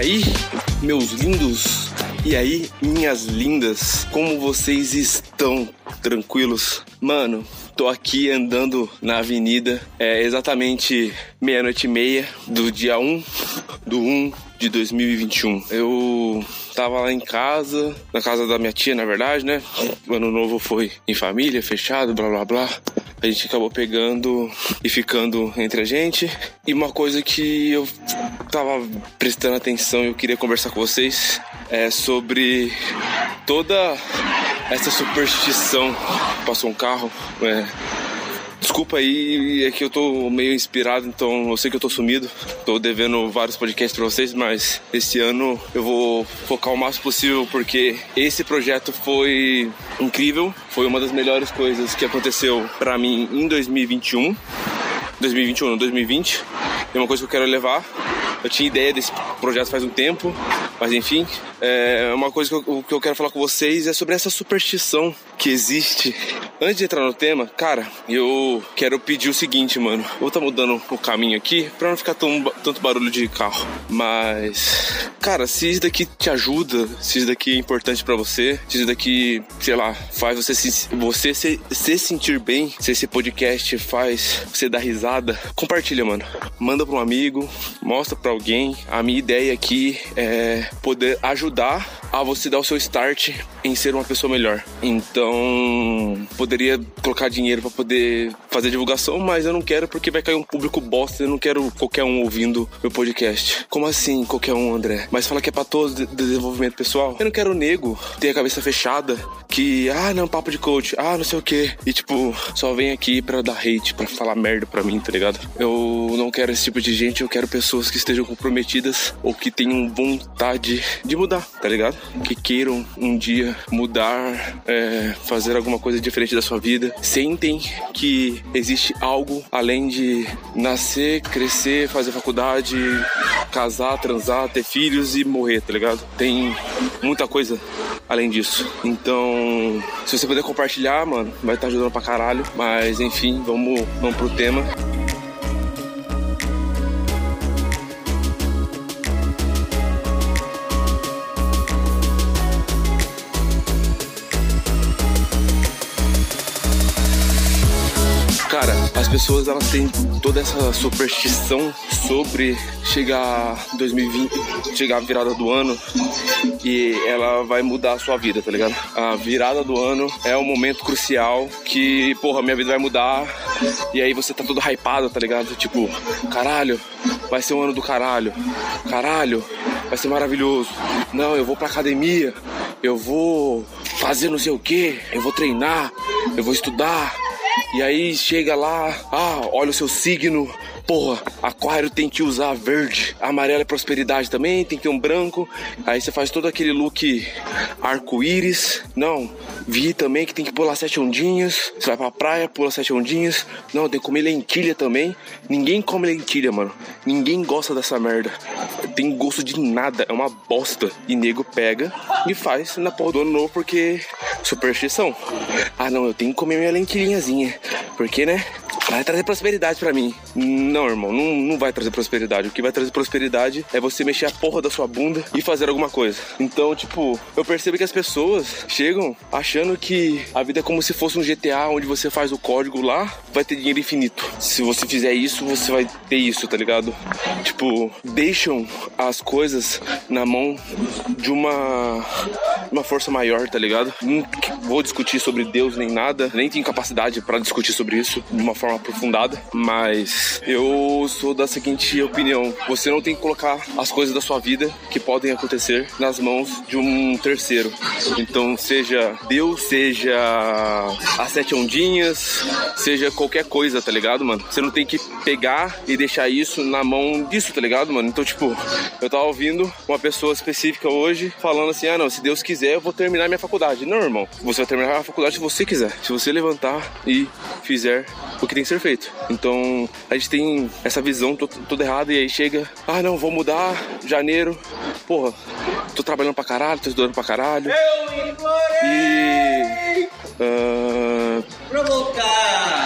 Aí, meus lindos? E aí, minhas lindas? Como vocês estão? Tranquilos? Mano, tô aqui andando na avenida, é exatamente meia-noite e meia do dia 1 do 1 de 2021. Eu tava lá em casa, na casa da minha tia, na verdade, né? O ano novo foi em família, fechado, blá blá blá. A gente acabou pegando e ficando entre a gente. E uma coisa que eu tava prestando atenção e eu queria conversar com vocês é sobre toda essa superstição. Passou um carro, é, Desculpa aí, é que eu tô meio inspirado, então eu sei que eu tô sumido. Tô devendo vários podcasts pra vocês, mas esse ano eu vou focar o máximo possível porque esse projeto foi incrível. Foi uma das melhores coisas que aconteceu para mim em 2021. 2021, não, 2020. É uma coisa que eu quero levar. Eu tinha ideia desse projeto faz um tempo, mas enfim, é uma coisa que eu, que eu quero falar com vocês é sobre essa superstição que existe. Antes de entrar no tema, cara, eu quero pedir o seguinte, mano. Vou tá mudando o caminho aqui pra não ficar tão, tanto barulho de carro. Mas, cara, se isso daqui te ajuda, se isso daqui é importante para você, se isso daqui, sei lá, faz você se, você se, se sentir bem, se esse podcast faz você dar risada, compartilha, mano. Manda pra um amigo, mostra pra alguém. A minha ideia aqui é poder ajudar a você dar o seu start em ser uma pessoa melhor. Então, poderia colocar dinheiro para poder fazer divulgação, mas eu não quero porque vai cair um público bosta. Eu não quero qualquer um ouvindo meu podcast. Como assim, qualquer um, André? Mas fala que é pra todo de desenvolvimento pessoal. Eu não quero nego ter a cabeça fechada que, ah, não, papo de coach, ah, não sei o que. E tipo, só vem aqui pra dar hate, pra falar merda pra mim, tá ligado? Eu não quero esse tipo de gente, eu quero pessoas que estejam comprometidas ou que tenham vontade de mudar, tá ligado? Que queiram um dia mudar, é, fazer alguma coisa diferente da sua vida. Sentem que existe algo além de nascer, crescer, fazer faculdade, casar, transar, ter filhos e morrer, tá ligado? Tem muita coisa além disso. Então, se você puder compartilhar, mano, vai estar ajudando pra caralho. Mas enfim, vamos, vamos pro tema. Pessoas elas têm toda essa superstição sobre chegar 2020, chegar a virada do ano e ela vai mudar a sua vida, tá ligado? A virada do ano é um momento crucial que, porra, minha vida vai mudar e aí você tá todo hypado, tá ligado? Tipo, caralho, vai ser um ano do caralho, caralho, vai ser maravilhoso. Não, eu vou pra academia, eu vou fazer não sei o que, eu vou treinar, eu vou estudar, e aí chega lá, ah, olha o seu signo, porra, aquário tem que usar verde, amarelo é prosperidade também, tem que ter um branco. Aí você faz todo aquele look arco-íris. Não, vi também que tem que pular sete ondinhas. Você vai pra praia, pula sete ondinhas. Não, tem que comer lentilha também. Ninguém come lentilha, mano. Ninguém gosta dessa merda. Tem gosto de nada, é uma bosta. E nego pega e faz na porra do ano novo porque superstição. Ah, não, eu tenho que comer minha lentilhinhazinha. Porque, né? Vai trazer prosperidade para mim. Não, irmão, não, não vai trazer prosperidade. O que vai trazer prosperidade é você mexer a porra da sua bunda e fazer alguma coisa. Então, tipo, eu percebo que as pessoas chegam achando que a vida é como se fosse um GTA onde você faz o código lá, vai ter dinheiro infinito. Se você fizer isso, você vai ter isso, tá ligado? Tipo, deixam as coisas na mão de uma uma força maior, tá ligado? Não vou discutir sobre Deus nem nada, nem tenho capacidade para discutir sobre isso de uma forma aprofundada, mas eu sou da seguinte opinião: você não tem que colocar as coisas da sua vida que podem acontecer nas mãos de um terceiro. Então, seja Deus, seja as sete ondinhas, seja qualquer coisa, tá ligado, mano? Você não tem que pegar e deixar isso na mão disso, tá ligado, mano? Então, tipo, eu tava ouvindo uma pessoa específica hoje falando assim: ah, não, se Deus quiser, eu vou terminar minha faculdade. Não, irmão, você vai terminar a faculdade se você quiser. Se você levantar e fizer o que tem que ser feito. Então a gente tem essa visão toda errada e aí chega, ah não, vou mudar, janeiro, porra, tô trabalhando pra caralho, tô estudando pra caralho. Eu implorei! E. Uh... Provocar!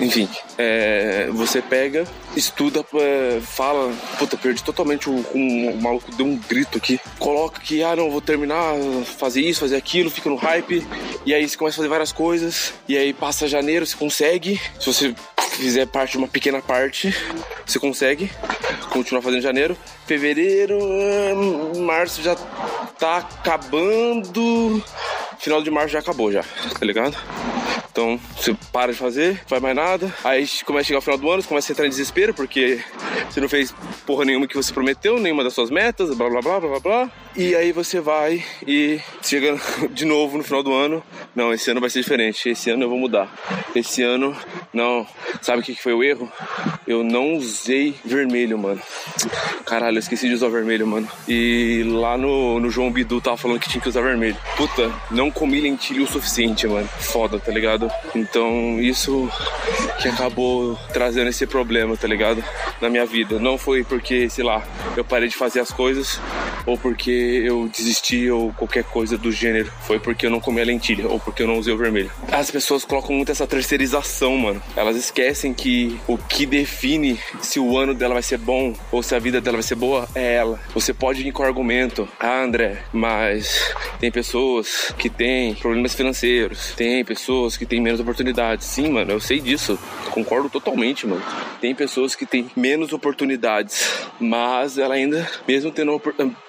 enfim, é, você pega, estuda, é, fala, puta, perdi totalmente o, o, o, maluco deu um grito aqui, coloca que, ah, não, vou terminar, fazer isso, fazer aquilo, fica no hype, e aí você começa a fazer várias coisas, e aí passa janeiro, você consegue, se você fizer parte de uma pequena parte, você consegue continuar fazendo janeiro, fevereiro, março já tá acabando, final de março já acabou já, tá ligado? Então você para de fazer, não faz mais nada. Aí começa a chegar o final do ano, você começa a entrar em desespero porque você não fez porra nenhuma que você prometeu, nenhuma das suas metas, blá blá blá blá blá blá. E aí você vai e chega de novo no final do ano. Não, esse ano vai ser diferente. Esse ano eu vou mudar. Esse ano, não. Sabe o que foi o erro? Eu não usei vermelho, mano. Caralho, eu esqueci de usar vermelho, mano. E lá no, no João Bidu tava falando que tinha que usar vermelho. Puta, não comi lentilha o suficiente, mano. Foda, tá ligado? Então isso que acabou trazendo esse problema, tá ligado? Na minha vida. Não foi porque, sei lá, eu parei de fazer as coisas ou porque eu desisti ou qualquer coisa do gênero. Foi porque eu não comi a lentilha ou porque eu não usei o vermelho. As pessoas colocam muito essa terceirização, mano. Elas esquecem que o que define se o ano dela vai ser bom ou se a vida dela vai ser boa é ela. Você pode ir com argumento, ah, André, mas tem pessoas que têm problemas financeiros, tem pessoas que têm menos oportunidades. Sim, mano, eu sei disso. Concordo totalmente, mano. Tem pessoas que têm menos oportunidades, mas ela ainda, mesmo tendo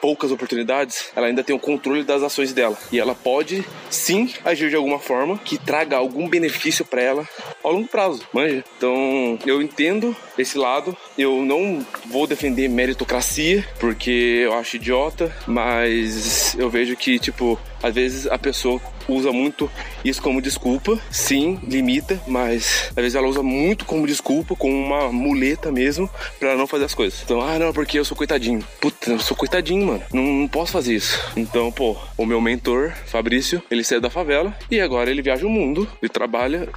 poucas oportunidades, ela ainda tem o controle das ações dela. E ela pode sim agir de alguma forma que traga algum benefício para ela ao longo prazo, manja? Então, eu entendo esse lado. Eu não vou defender meritocracia, porque eu acho idiota, mas eu vejo que, tipo, às vezes a pessoa usa muito isso como desculpa. Sim, limita, mas às vezes ela usa muito como desculpa, como uma muleta mesmo, para não fazer as coisas. Então, ah, não, porque eu sou coitadinho. Puta, eu sou coitadinho, mano. Não, não posso fazer isso. Então, pô, o meu mentor, Fabrício, ele saiu da favela e agora ele viaja o mundo e trabalha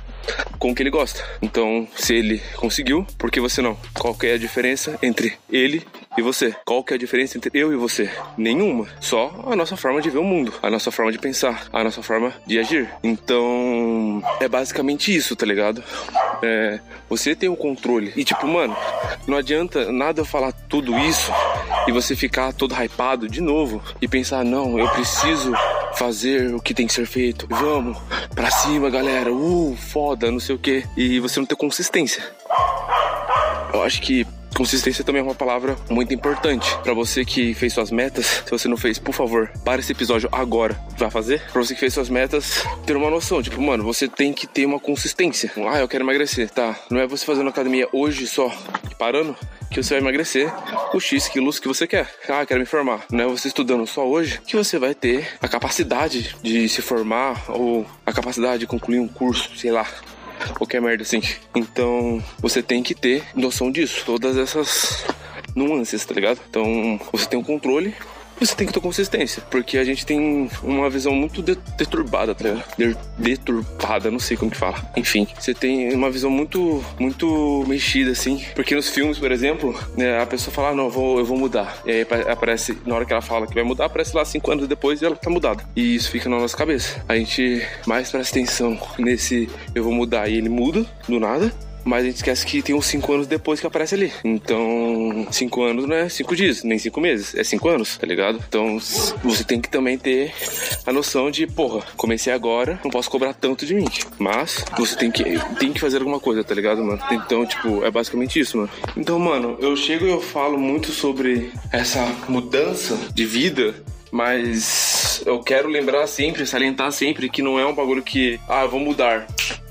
com o que ele gosta. Então, se ele conseguiu, por que você não? Qual é a diferença entre ele e você? Qual que é a diferença entre eu e você? Nenhuma. Só a nossa forma de ver o mundo, a nossa forma de pensar, a nossa forma de agir. Então, é basicamente isso, tá ligado? É, você tem o controle. E tipo, mano, não adianta nada eu falar tudo isso e você ficar todo hypado de novo e pensar, não, eu preciso fazer o que tem que ser feito. Vamos, pra cima, galera. Uh, foda, não sei o que. E você não ter consistência. Eu acho que Consistência também é uma palavra muito importante. para você que fez suas metas, se você não fez, por favor, para esse episódio agora. Vai fazer? Pra você que fez suas metas, ter uma noção. Tipo, mano, você tem que ter uma consistência. Ah, eu quero emagrecer. Tá. Não é você fazendo academia hoje só e parando que você vai emagrecer os X quilos que você quer. Ah, quero me formar. Não é você estudando só hoje que você vai ter a capacidade de se formar ou a capacidade de concluir um curso, sei lá qualquer merda assim. Então você tem que ter noção disso, todas essas nuances, tá ligado? Então você tem um controle você tem que ter consistência, porque a gente tem uma visão muito deturbada, tá ligado? Deturpada, não sei como que fala. Enfim, você tem uma visão muito, muito mexida, assim, porque nos filmes, por exemplo, né, a pessoa fala, ah, não, eu vou, eu vou mudar. E aí aparece, na hora que ela fala que vai mudar, aparece lá cinco anos depois e ela tá mudada. E isso fica na nossa cabeça. A gente mais presta atenção nesse eu vou mudar e ele muda do nada mas a gente esquece que tem uns 5 anos depois que aparece ali. Então, 5 anos não é 5 dias, nem 5 meses, é 5 anos, tá ligado? Então, você tem que também ter a noção de, porra, comecei agora, não posso cobrar tanto de mim. Mas você tem que, tem que fazer alguma coisa, tá ligado, mano? Então, tipo, é basicamente isso, mano. Então, mano, eu chego e eu falo muito sobre essa mudança de vida mas eu quero lembrar sempre, salientar sempre que não é um bagulho que, ah, eu vou mudar.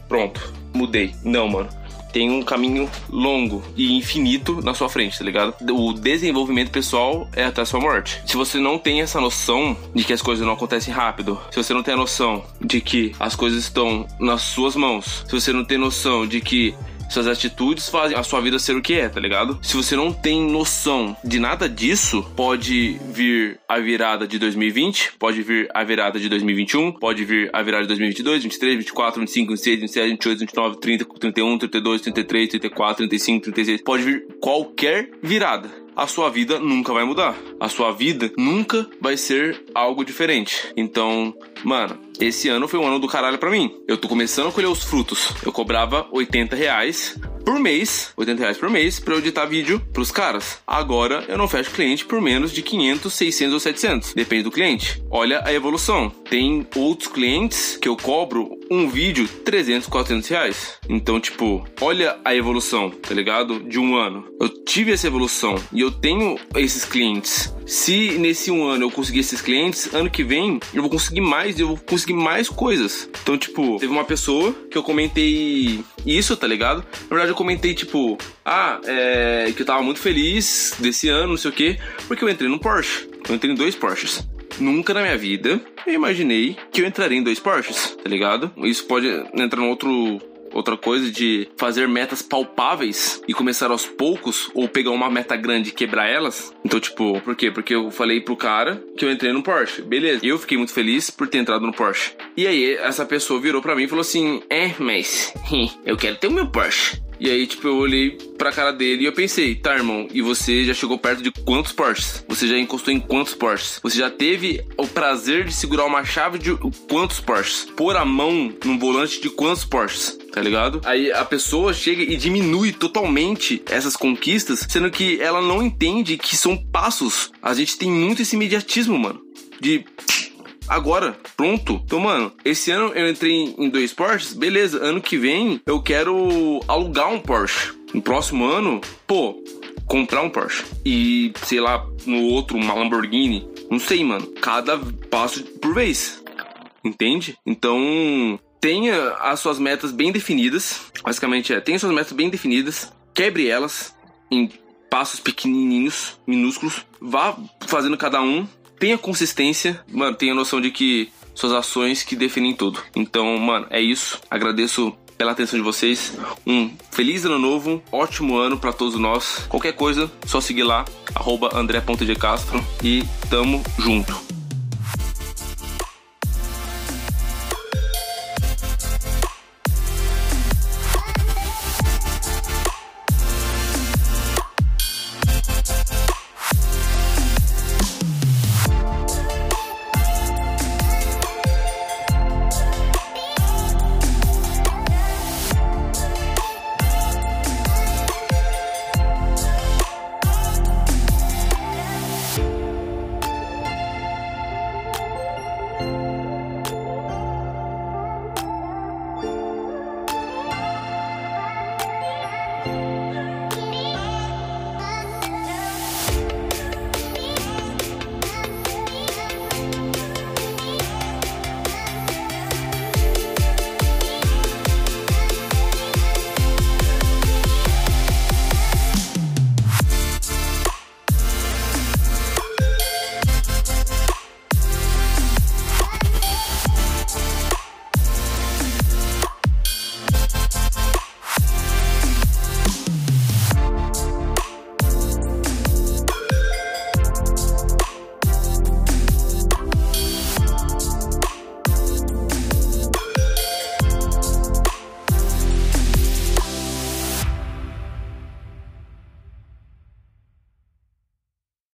Pronto, mudei. Não, mano tem um caminho longo e infinito na sua frente, tá ligado? O desenvolvimento pessoal é até a sua morte. Se você não tem essa noção de que as coisas não acontecem rápido, se você não tem a noção de que as coisas estão nas suas mãos, se você não tem noção de que suas atitudes fazem a sua vida ser o que é, tá ligado? Se você não tem noção de nada disso, pode vir a virada de 2020, pode vir a virada de 2021, pode vir a virada de 2022, 23, 24, 25, 26, 27, 28, 29, 30, 31, 32, 33, 34, 35, 36, pode vir qualquer virada. A sua vida nunca vai mudar. A sua vida nunca vai ser algo diferente. Então, mano, esse ano foi um ano do caralho pra mim. Eu tô começando a colher os frutos. Eu cobrava 80 reais por mês, 80 reais por mês, pra eu editar vídeo pros caras. Agora eu não fecho cliente por menos de 500, 600 ou 700. Depende do cliente. Olha a evolução. Tem outros clientes que eu cobro um vídeo 300, 400 reais. Então, tipo, olha a evolução, tá ligado? De um ano. Eu tive essa evolução e eu tenho esses clientes. Se nesse um ano eu conseguir esses clientes, ano que vem eu vou conseguir mais e eu vou conseguir mais coisas. Então, tipo, teve uma pessoa que eu comentei isso, tá ligado? Na verdade, eu comentei, tipo, ah, é, que eu tava muito feliz desse ano, não sei o quê, porque eu entrei no Porsche. Eu entrei em dois Porsches. Nunca na minha vida eu imaginei que eu entraria em dois Porsches, tá ligado? Isso pode entrar em outro outra coisa de fazer metas palpáveis e começar aos poucos ou pegar uma meta grande e quebrar elas. Então, tipo, por quê? Porque eu falei pro cara que eu entrei no Porsche. Beleza. Eu fiquei muito feliz por ter entrado no Porsche. E aí, essa pessoa virou para mim e falou assim: É, mas eu quero ter o meu Porsche. E aí, tipo, eu olhei pra cara dele e eu pensei, tá, irmão, e você já chegou perto de quantos Porsches? Você já encostou em quantos Porsches? Você já teve o prazer de segurar uma chave de quantos Porsches? Pôr a mão num volante de quantos Porsches? Tá ligado? Aí a pessoa chega e diminui totalmente essas conquistas, sendo que ela não entende que são passos. A gente tem muito esse imediatismo, mano. De agora, pronto. Então, mano, esse ano eu entrei em dois Porsches, beleza. Ano que vem eu quero alugar um Porsche. No próximo ano, pô, comprar um Porsche. E, sei lá, no outro, uma Lamborghini. Não sei, mano. Cada passo por vez. Entende? Então, tenha as suas metas bem definidas. Basicamente é, tenha suas metas bem definidas. Quebre elas em passos pequenininhos, minúsculos. Vá fazendo cada um tenha consistência, mano, tenha noção de que suas ações que definem tudo. Então, mano, é isso. Agradeço pela atenção de vocês. Um feliz ano novo, ótimo ano para todos nós. Qualquer coisa, só seguir lá, arroba andré.dcastro e tamo junto.